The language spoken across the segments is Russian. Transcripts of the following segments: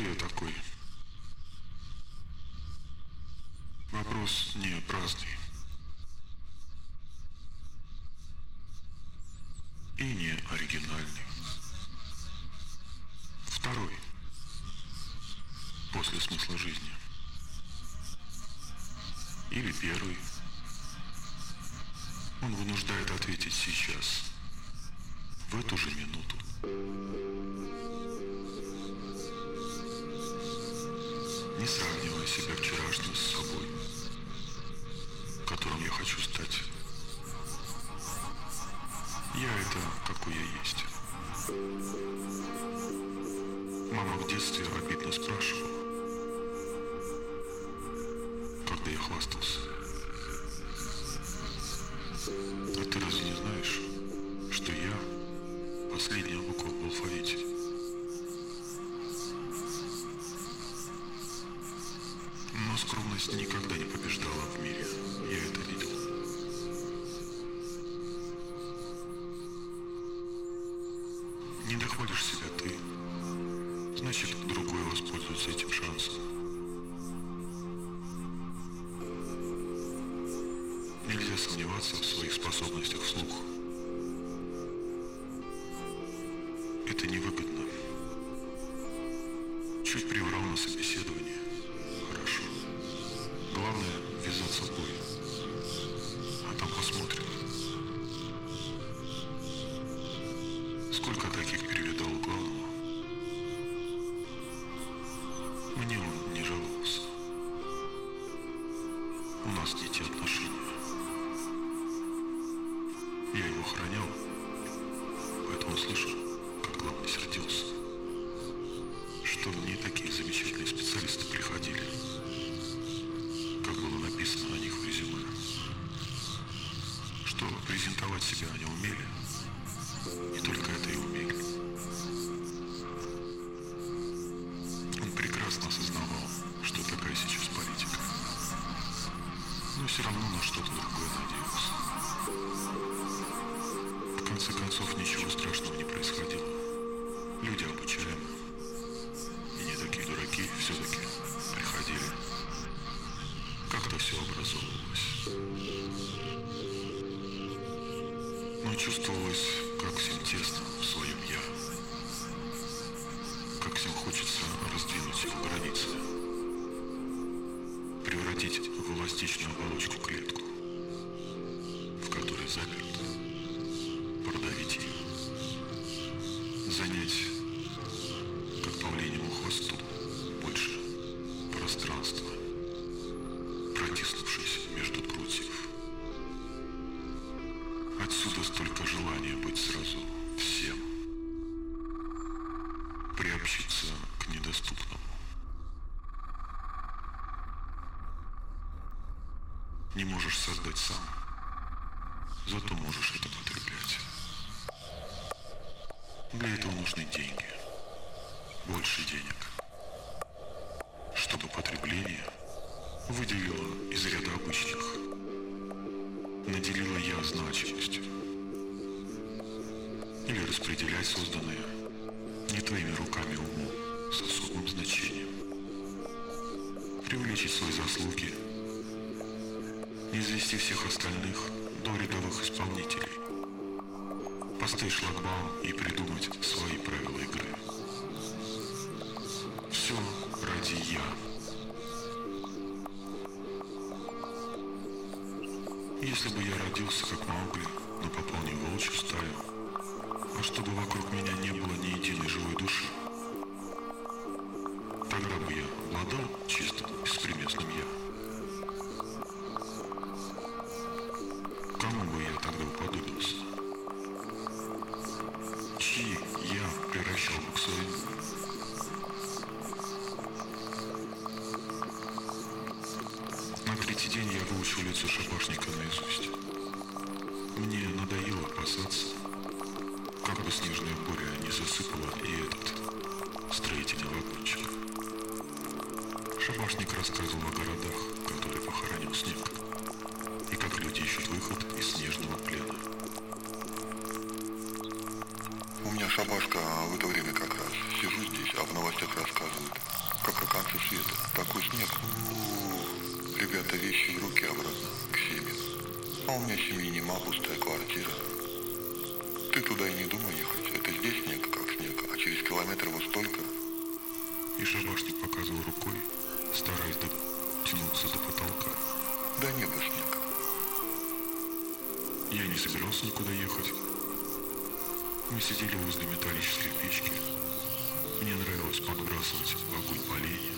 я такой? Вопрос не праздный. И не оригинальный. Второй. После смысла жизни. Или первый. Он вынуждает ответить сейчас. В эту же минуту. Не сравнивая себя вчерашним с собой, которым я хочу стать. Я это, какой я есть. Мама в детстве обидно спрашивала, когда я хвастался. А ты разве не знаешь, что я последняя буква в алфавите? Но скромность никогда не побеждала в мире. Я это видел. Не доходишь себя ты, значит другой воспользуется этим шансом. Нельзя сомневаться в своих способностях вслух. Это невыгодно. Чуть приврал на собеседовании. Главное ввязаться в бой. А там посмотрим. Сколько таких перевидал Что презентовать себя они умели. И только это и умели. Он прекрасно осознавал, что такая сейчас политика. Но все равно на что-то другое надеялся. В конце концов, ничего страшного не происходило. Люди обучаемы. И не такие дураки все-таки приходили. Как-то все образовывалось. Но чувствовалось, как всем тесно в своем «я». Как всем хочется раздвинуть его границы. Превратить в эластичную оболочку клетку, сам, зато можешь это потреблять. Для этого нужны деньги. Больше денег. Чтобы потребление выделило из ряда обычных наделила я значимостью. Или распределять созданное не твоими руками умом с особым значением. Привлечь свои заслуги, извести всех остальных до рядовых исполнителей. Поставить шлагбаум и придумать свои правила игры. Все ради «я». Если бы я родился как Маугли, но попал не волчью стаю, а чтобы вокруг меня не было ни единой живой души, Бы я тогда уподобился? Чьи «я» превращал к своему? На третий день я выучил лицо шабашника наизусть. Мне надоело опасаться, как бы снежная буря не засыпала и этот строительный вагончик. Шабашник рассказывал о городах, которые похоронил снег, как люди ищут выход из снежного плена. У меня шабашка в это время как раз. Сижу здесь, а в новостях рассказывают. как оконцы света. Такой снег. У-у-у. Ребята, вещи в руки обратно, к себе. А у меня семьи нема, пустая квартира. Ты туда и не думай ехать. Это здесь снег, как снег, а через километр вот столько. И шабашник показывал рукой, стараясь дотянуться до потолка. Да небо снег. Я не собирался никуда ехать. Мы сидели возле металлической печки. Мне нравилось подбрасывать в огонь поленья.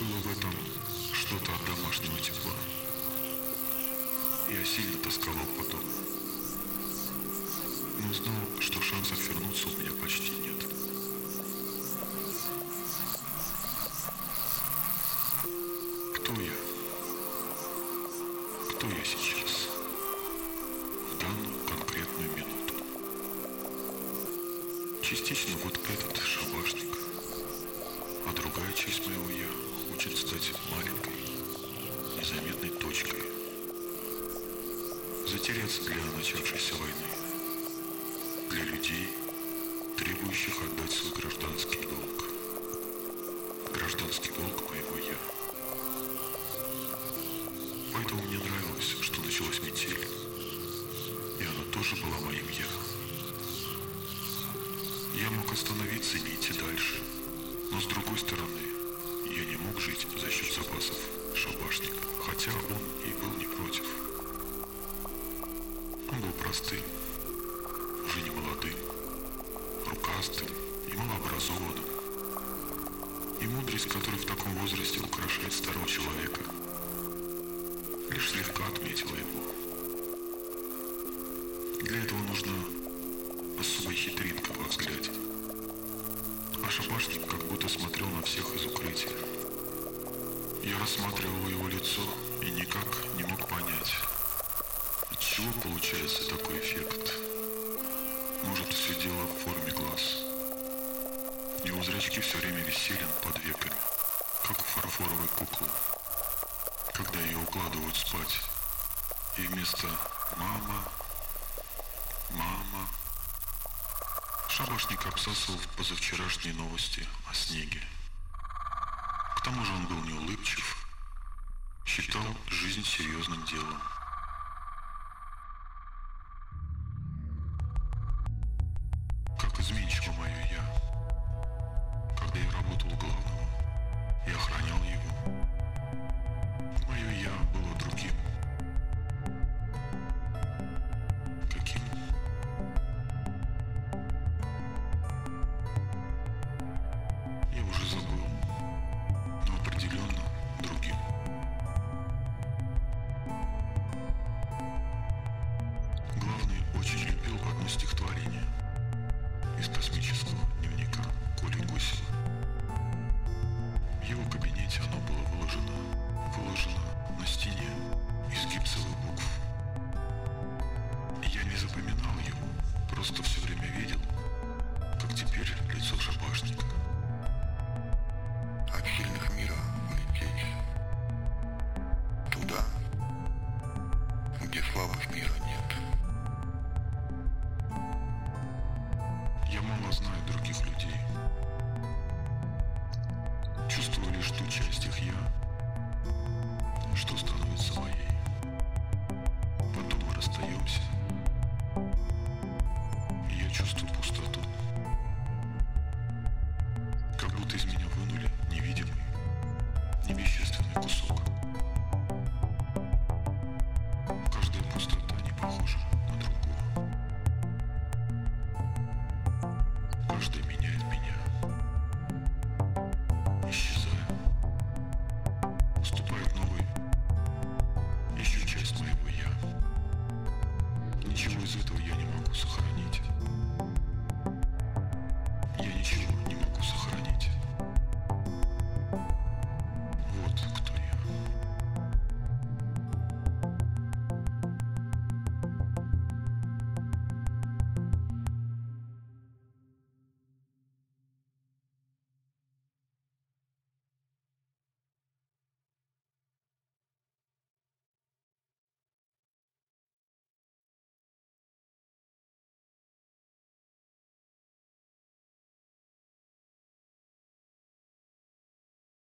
Было в этом что-то от домашнего тепла. Я сильно тосковал по дому. Но знал, что шансов вернуться у меня почти нет. Частично вот этот шабашник, а другая часть моего «я» хочет стать маленькой, незаметной точкой, затеряться для начавшейся войны, для людей, требующих отдать свой гражданский долг. Гражданский долг моего «я». Поэтому мне нравилось, что началась метель, и она тоже была моим «я». Мог остановиться и идти дальше, но с другой стороны, я не мог жить за счет запасов шабашника, хотя он и был не против. Он был простым, уже не молодым, рукастым и малообразованным. И мудрость, которая в таком возрасте украшает старого человека, лишь слегка отметила его. Для этого нужна особая хитринка во взгляде. А шабашник как будто смотрел на всех из укрытия. Я рассматривал его лицо и никак не мог понять, от чего получается такой эффект. Может, все дело в форме глаз. Его зрачки все время висели под веками, как у фарфоровой куклы, когда ее укладывают спать. И вместо «мама», «мама» Шабашник обсасывал позавчерашние новости о снеге. К тому же он был неулыбчив, считал жизнь серьезным делом. Чувствую лишь ту часть их «я», что становится моей. Потом мы расстаемся, этого я не могу сохранить.